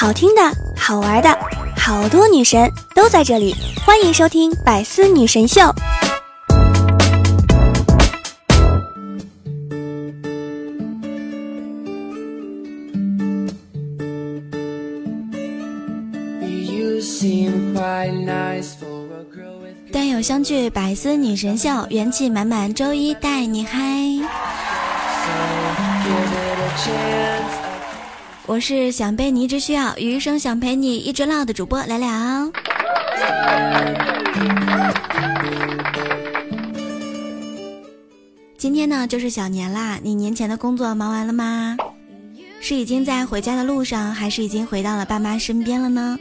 好听的、好玩的，好多女神都在这里，欢迎收听《百思女神秀》。段友相聚，百思女神秀，元气满满，周一带你嗨。我是想被你一直需要，余生想陪你一直唠的主播聊聊。今天呢，就是小年啦，你年前的工作忙完了吗？是已经在回家的路上，还是已经回到了爸妈身边了呢？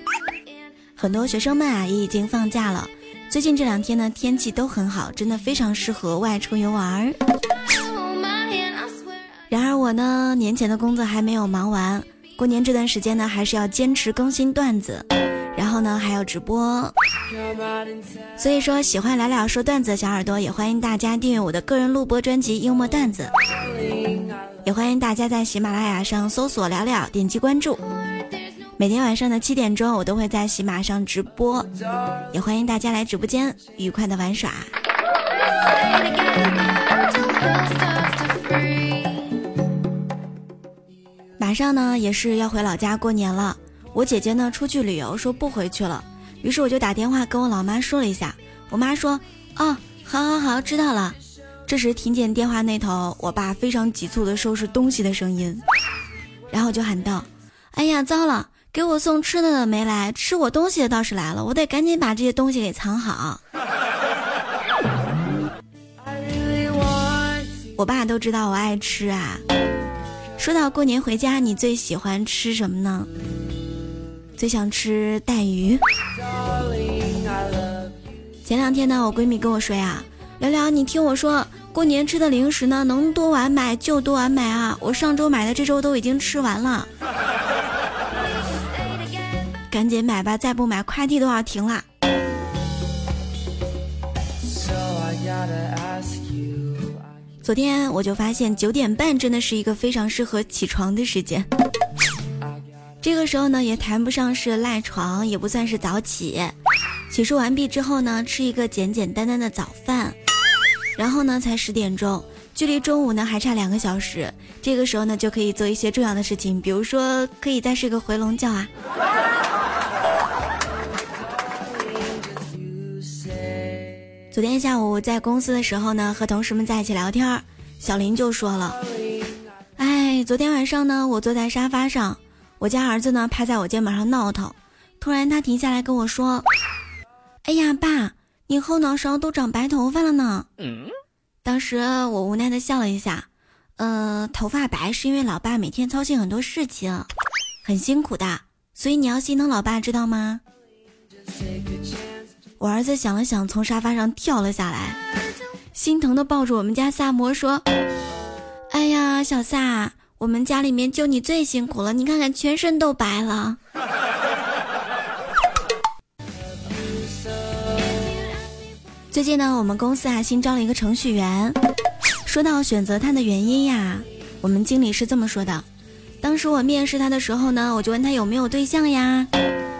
很多学生们啊，也已经放假了。最近这两天呢，天气都很好，真的非常适合外出游玩。然而我呢，年前的工作还没有忙完，过年这段时间呢，还是要坚持更新段子，然后呢，还要直播。所以说，喜欢聊聊说段子的小耳朵，也欢迎大家订阅我的个人录播专辑《幽默段子》，也欢迎大家在喜马拉雅上搜索“聊聊”，点击关注。每天晚上的七点钟，我都会在喜马上直播，也欢迎大家来直播间愉快的玩耍。马上呢也是要回老家过年了，我姐姐呢出去旅游，说不回去了，于是我就打电话跟我老妈说了一下，我妈说，哦，好好好，知道了。这时听见电话那头我爸非常急促的收拾东西的声音，然后就喊道，哎呀，糟了！给我送吃的的没来，吃我东西的倒是来了，我得赶紧把这些东西给藏好。我爸都知道我爱吃啊。说到过年回家，你最喜欢吃什么呢？最想吃带鱼。前两天呢，我闺蜜跟我说呀，聊聊你听我说，过年吃的零食呢，能多晚买就多晚买啊。我上周买的，这周都已经吃完了。赶紧买吧，再不买快递都要停了。昨天我就发现九点半真的是一个非常适合起床的时间。这个时候呢，也谈不上是赖床，也不算是早起。洗漱完毕之后呢，吃一个简简单单的早饭，然后呢才十点钟，距离中午呢还差两个小时。这个时候呢就可以做一些重要的事情，比如说可以再睡个回笼觉啊。昨天下午在公司的时候呢，和同事们在一起聊天，小林就说了：“哎，昨天晚上呢，我坐在沙发上，我家儿子呢趴在我肩膀上闹腾，突然他停下来跟我说：‘哎呀，爸，你后脑勺都长白头发了呢。’当时我无奈的笑了一下，呃，头发白是因为老爸每天操心很多事情，很辛苦的，所以你要心疼老爸，知道吗？”我儿子想了想，从沙发上跳了下来，心疼的抱着我们家萨摩说：“哎呀，小萨，我们家里面就你最辛苦了，你看看全身都白了。”最近呢，我们公司啊新招了一个程序员。说到选择他的原因呀，我们经理是这么说的：当时我面试他的时候呢，我就问他有没有对象呀，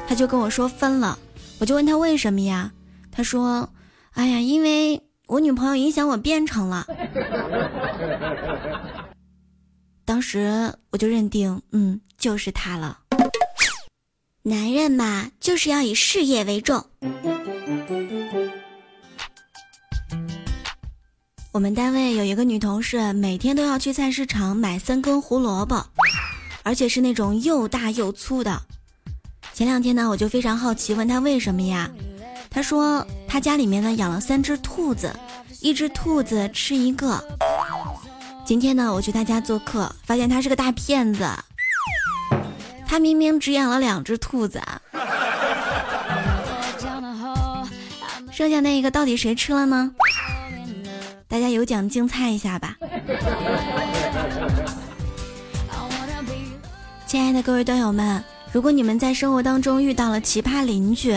他就跟我说分了。我就问他为什么呀？他说：“哎呀，因为我女朋友影响我编程了。”当时我就认定，嗯，就是他了。男人嘛，就是要以事业为重。我们单位有一个女同事，每天都要去菜市场买三根胡萝卜，而且是那种又大又粗的。前两天呢，我就非常好奇，问他为什么呀？他说他家里面呢养了三只兔子，一只兔子吃一个。今天呢，我去他家做客，发现他是个大骗子。他明明只养了两只兔子，剩下那一个到底谁吃了呢？大家有奖竞猜一下吧。亲爱的各位段友们。如果你们在生活当中遇到了奇葩邻居，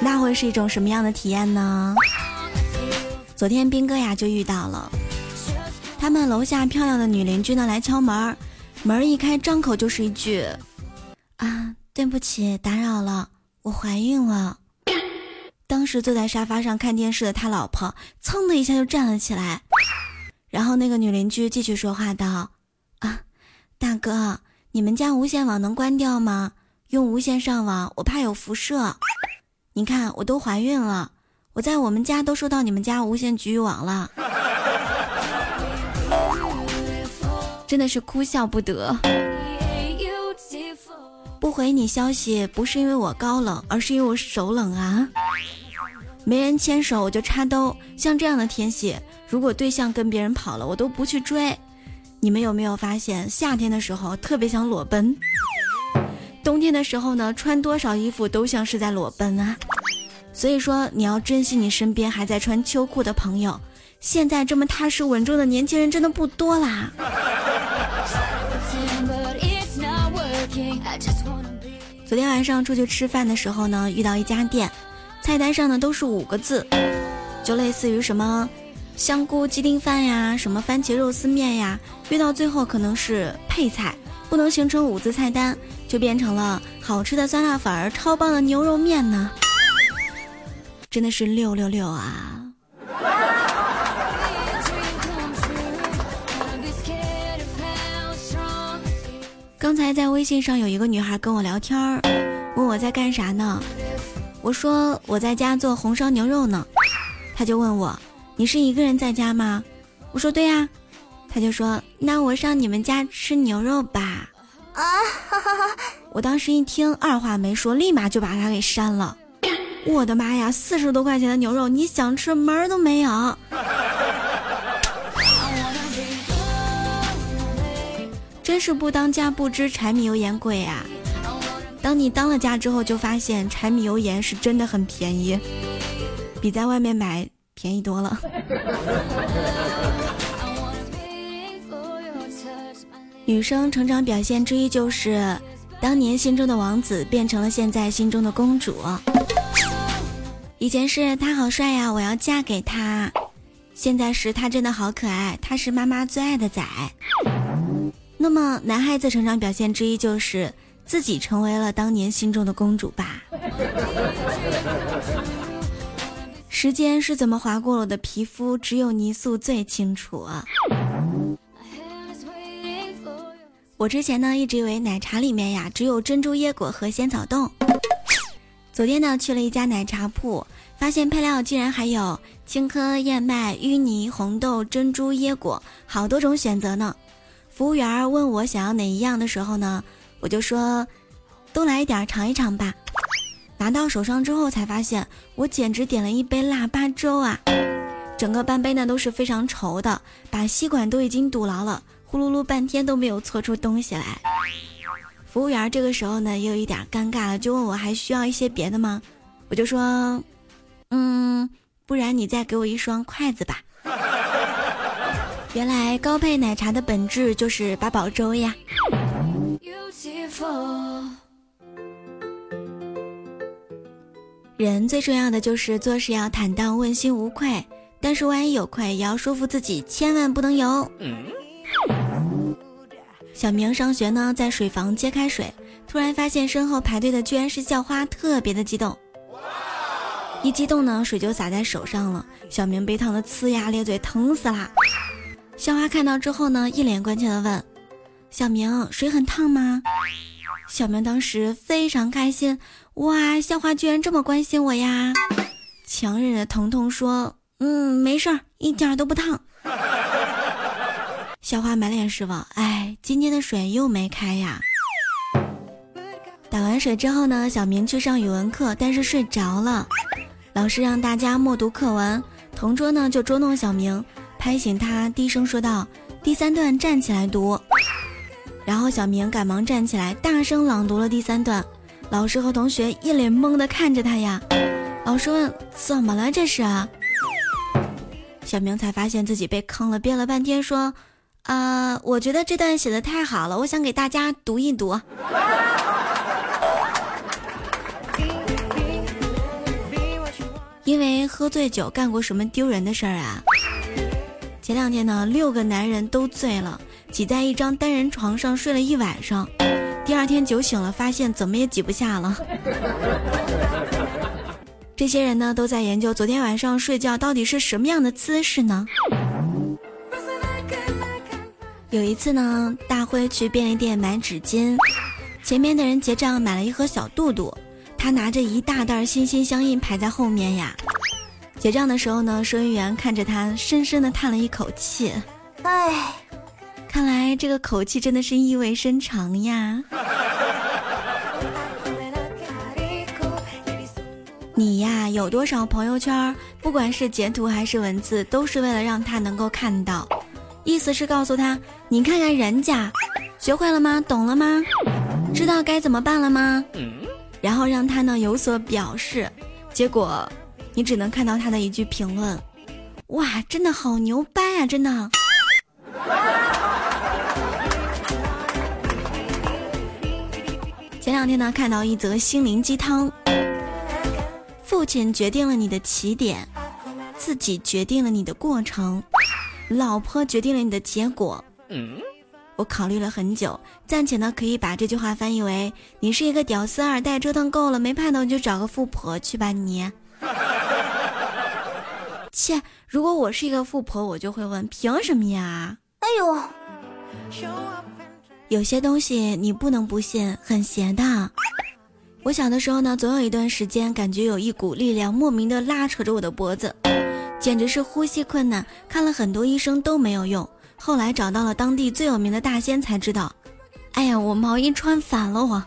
那会是一种什么样的体验呢？昨天兵哥呀就遇到了，他们楼下漂亮的女邻居呢来敲门，门一开张口就是一句：“啊，对不起，打扰了，我怀孕了。当时坐在沙发上看电视的他老婆，噌的一下就站了起来。然后那个女邻居继续说话道：“啊，大哥，你们家无线网能关掉吗？用无线上网，我怕有辐射。你看，我都怀孕了，我在我们家都收到你们家无线局域网了，真的是哭笑不得。不回你消息，不是因为我高冷，而是因为我手冷啊。没人牵手我就插兜，像这样的天气。”如果对象跟别人跑了，我都不去追。你们有没有发现，夏天的时候特别想裸奔，冬天的时候呢，穿多少衣服都像是在裸奔啊。所以说，你要珍惜你身边还在穿秋裤的朋友。现在这么踏实稳重的年轻人真的不多啦。昨天晚上出去吃饭的时候呢，遇到一家店，菜单上呢都是五个字，就类似于什么。香菇鸡丁饭呀，什么番茄肉丝面呀，越到最后可能是配菜，不能形成五字菜单，就变成了好吃的酸辣粉儿、超棒的牛肉面呢，真的是六六六啊！刚才在微信上有一个女孩跟我聊天儿，问我在干啥呢，我说我在家做红烧牛肉呢，她就问我。你是一个人在家吗？我说对呀，他就说那我上你们家吃牛肉吧。啊，哈哈哈我当时一听，二话没说，立马就把他给删了。我的妈呀，四十多块钱的牛肉，你想吃门儿都没有。真是不当家不知柴米油盐贵啊！当你当了家之后，就发现柴米油盐是真的很便宜，比在外面买。便宜多了。女生成长表现之一就是，当年心中的王子变成了现在心中的公主。以前是他好帅呀，我要嫁给他；现在是他真的好可爱，他是妈妈最爱的仔。那么，男孩子成长表现之一就是自己成为了当年心中的公主吧。时间是怎么划过我的皮肤，只有泥塑最清楚！我之前呢一直以为奶茶里面呀只有珍珠椰果和仙草冻。昨天呢去了一家奶茶铺，发现配料竟然还有青稞、燕麦、芋泥、红豆、珍珠椰果，好多种选择呢。服务员问我想要哪一样的时候呢，我就说都来一点尝一尝吧。拿到手上之后，才发现我简直点了一杯腊八粥啊！整个半杯呢都是非常稠的，把吸管都已经堵牢了，呼噜噜半天都没有搓出东西来。服务员这个时候呢也有一点尴尬了，就问我还需要一些别的吗？我就说，嗯，不然你再给我一双筷子吧。原来高配奶茶的本质就是八宝粥呀。人最重要的就是做事要坦荡，问心无愧。但是万一有愧，也要说服自己，千万不能有。小明上学呢，在水房接开水，突然发现身后排队的居然是校花，特别的激动。一激动呢，水就洒在手上了。小明被烫的呲牙咧嘴，疼死啦！校花看到之后呢，一脸关切的问：“小明，水很烫吗？”小明当时非常开心。哇，校花居然这么关心我呀！强忍着疼痛说：“嗯，没事儿，一点都不烫。”校花满脸失望，哎，今天的水又没开呀。打完水之后呢，小明去上语文课，但是睡着了。老师让大家默读课文，同桌呢就捉弄小明，拍醒他，低声说道：“第三段站起来读。”然后小明赶忙站起来，大声朗读了第三段。老师和同学一脸懵的看着他呀，老师问：“怎么了？这是？”小明才发现自己被坑了，憋了半天说：“啊，我觉得这段写的太好了，我想给大家读一读。”因为喝醉酒干过什么丢人的事儿啊？前两天呢，六个男人都醉了，挤在一张单人床上睡了一晚上。第二天酒醒了，发现怎么也挤不下了。这些人呢，都在研究昨天晚上睡觉到底是什么样的姿势呢？有一次呢，大辉去便利店买纸巾，前面的人结账买了一盒小肚肚，他拿着一大袋心心相印排在后面呀。结账的时候呢，收银员看着他，深深的叹了一口气，唉，看来这个口气真的是意味深长呀。你呀，有多少朋友圈，不管是截图还是文字，都是为了让他能够看到。意思是告诉他，你看看人家，学会了吗？懂了吗？知道该怎么办了吗？然后让他呢有所表示。结果，你只能看到他的一句评论：哇，真的好牛掰啊！真的。前两天呢，看到一则心灵鸡汤：父亲决定了你的起点，自己决定了你的过程。老婆决定了你的结果。嗯，我考虑了很久，暂且呢可以把这句话翻译为：你是一个屌丝二代，折腾够了没盼头，你就找个富婆去吧你。切，如果我是一个富婆，我就会问：凭什么呀？哎呦，有些东西你不能不信，很邪的。我小的时候呢，总有一段时间，感觉有一股力量莫名的拉扯着我的脖子。简直是呼吸困难，看了很多医生都没有用。后来找到了当地最有名的大仙，才知道，哎呀，我毛衣穿反了我。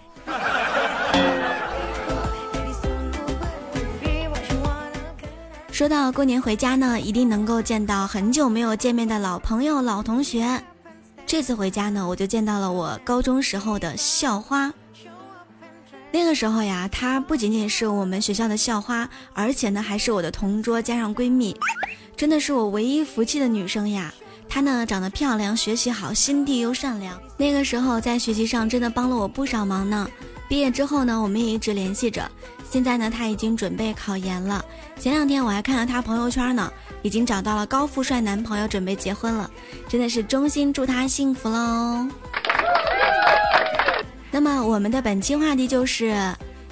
说到过年回家呢，一定能够见到很久没有见面的老朋友、老同学。这次回家呢，我就见到了我高中时候的校花。那个时候呀，她不仅仅是我们学校的校花，而且呢还是我的同桌加上闺蜜，真的是我唯一福气的女生呀。她呢长得漂亮，学习好，心地又善良。那个时候在学习上真的帮了我不少忙呢。毕业之后呢，我们也一直联系着。现在呢，她已经准备考研了。前两天我还看到她朋友圈呢，已经找到了高富帅男朋友，准备结婚了。真的是衷心祝她幸福喽。那么我们的本期话题就是，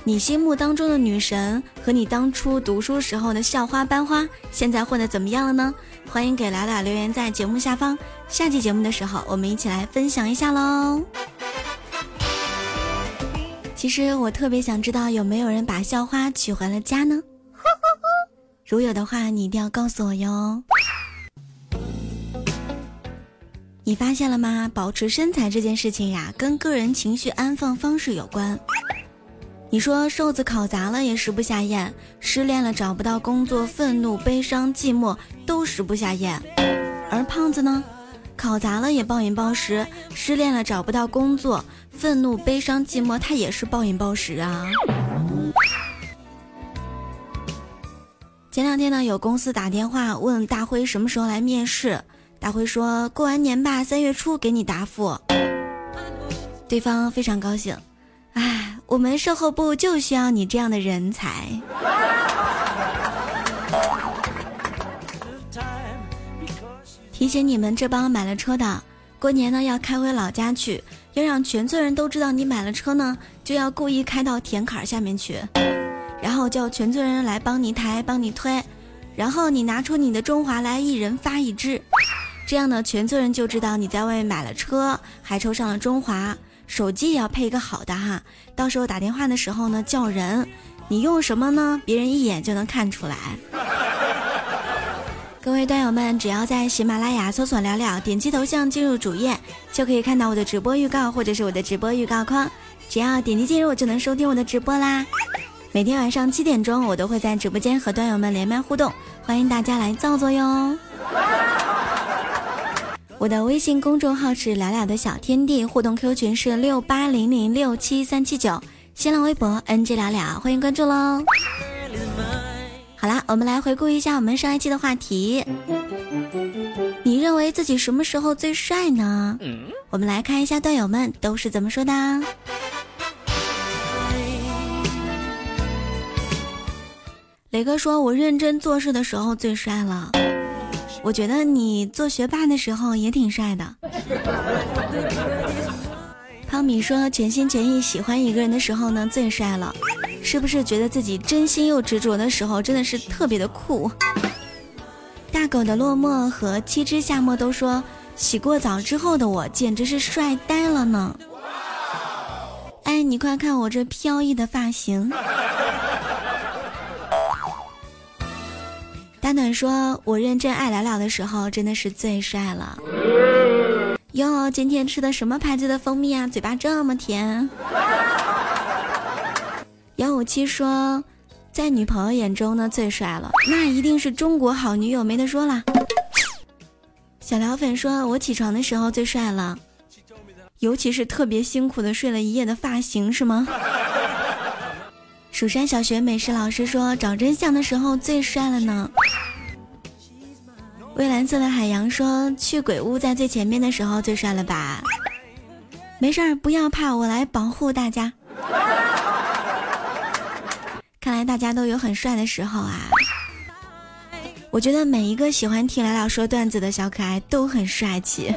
你心目当中的女神和你当初读书时候的校花班花，现在混得怎么样了呢？欢迎给聊聊留言在节目下方，下期节目的时候我们一起来分享一下喽。其实我特别想知道有没有人把校花娶回了家呢？如有的话，你一定要告诉我哟。你发现了吗？保持身材这件事情呀，跟个人情绪安放方式有关。你说瘦子考砸了也食不下咽，失恋了找不到工作，愤怒、悲伤、寂寞都食不下咽。而胖子呢，考砸了也暴饮暴食，失恋了找不到工作，愤怒、悲伤、寂寞他也是暴饮暴食啊。前两天呢，有公司打电话问大辉什么时候来面试。大辉说：“过完年吧，三月初给你答复。”对方非常高兴。哎，我们售后部就需要你这样的人才。提醒你们这帮买了车的，过年呢要开回老家去，要让全村人都知道你买了车呢，就要故意开到田坎下面去，然后叫全村人来帮你抬、帮你推，然后你拿出你的中华来，一人发一支。这样呢，全村人就知道你在外面买了车，还抽上了中华手机，也要配一个好的哈。到时候打电话的时候呢，叫人，你用什么呢？别人一眼就能看出来。各位段友们，只要在喜马拉雅搜索“聊聊”，点击头像进入主页，就可以看到我的直播预告或者是我的直播预告框。只要点击进入，就能收听我的直播啦。每天晚上七点钟，我都会在直播间和段友们连麦互动，欢迎大家来造作哟。我的微信公众号是聊聊的小天地，互动 Q 群是六八零零六七三七九，新浪微博 NG 聊聊，欢迎关注喽。好啦，我们来回顾一下我们上一期的话题，你认为自己什么时候最帅呢？我们来看一下段友们都是怎么说的。雷哥说：“我认真做事的时候最帅了。”我觉得你做学霸的时候也挺帅的。汤米说：“全心全意喜欢一个人的时候呢，最帅了。是不是觉得自己真心又执着的时候，真的是特别的酷？”大狗的落寞和七只夏末都说：“洗过澡之后的我，简直是帅呆了呢。”哎，你快看我这飘逸的发型。大暖说：“我认真爱聊聊的时候，真的是最帅了。”哟，今天吃的什么牌子的蜂蜜啊？嘴巴这么甜。幺五七说：“在女朋友眼中呢，最帅了，那一定是中国好女友，没得说啦。”小聊粉说：“我起床的时候最帅了，尤其是特别辛苦的睡了一夜的发型，是吗？”蜀山小学美食老师说：“找真相的时候最帅了呢。”蔚蓝色的海洋说：“去鬼屋在最前面的时候最帅了吧？”没事儿，不要怕，我来保护大家。看来大家都有很帅的时候啊！我觉得每一个喜欢听聊聊说段子的小可爱都很帅气。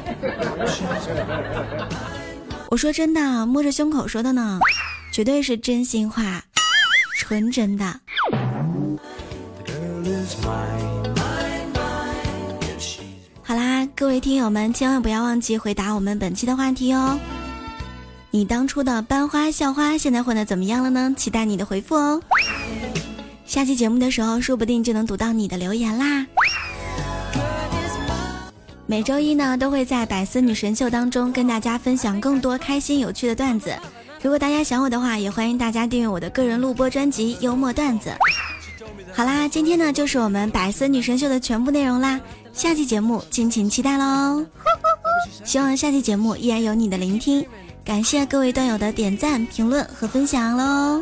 我说真的，摸着胸口说的呢，绝对是真心话。纯真的。好啦，各位听友们，千万不要忘记回答我们本期的话题哦。你当初的班花校花现在混的怎么样了呢？期待你的回复哦。下期节目的时候，说不定就能读到你的留言啦。每周一呢，都会在百思女神秀当中跟大家分享更多开心有趣的段子。如果大家想我的话，也欢迎大家订阅我的个人录播专辑《幽默段子》。好啦，今天呢就是我们百思女神秀的全部内容啦，下期节目敬请期待喽！希望下期节目依然有你的聆听，感谢各位段友的点赞、评论和分享喽！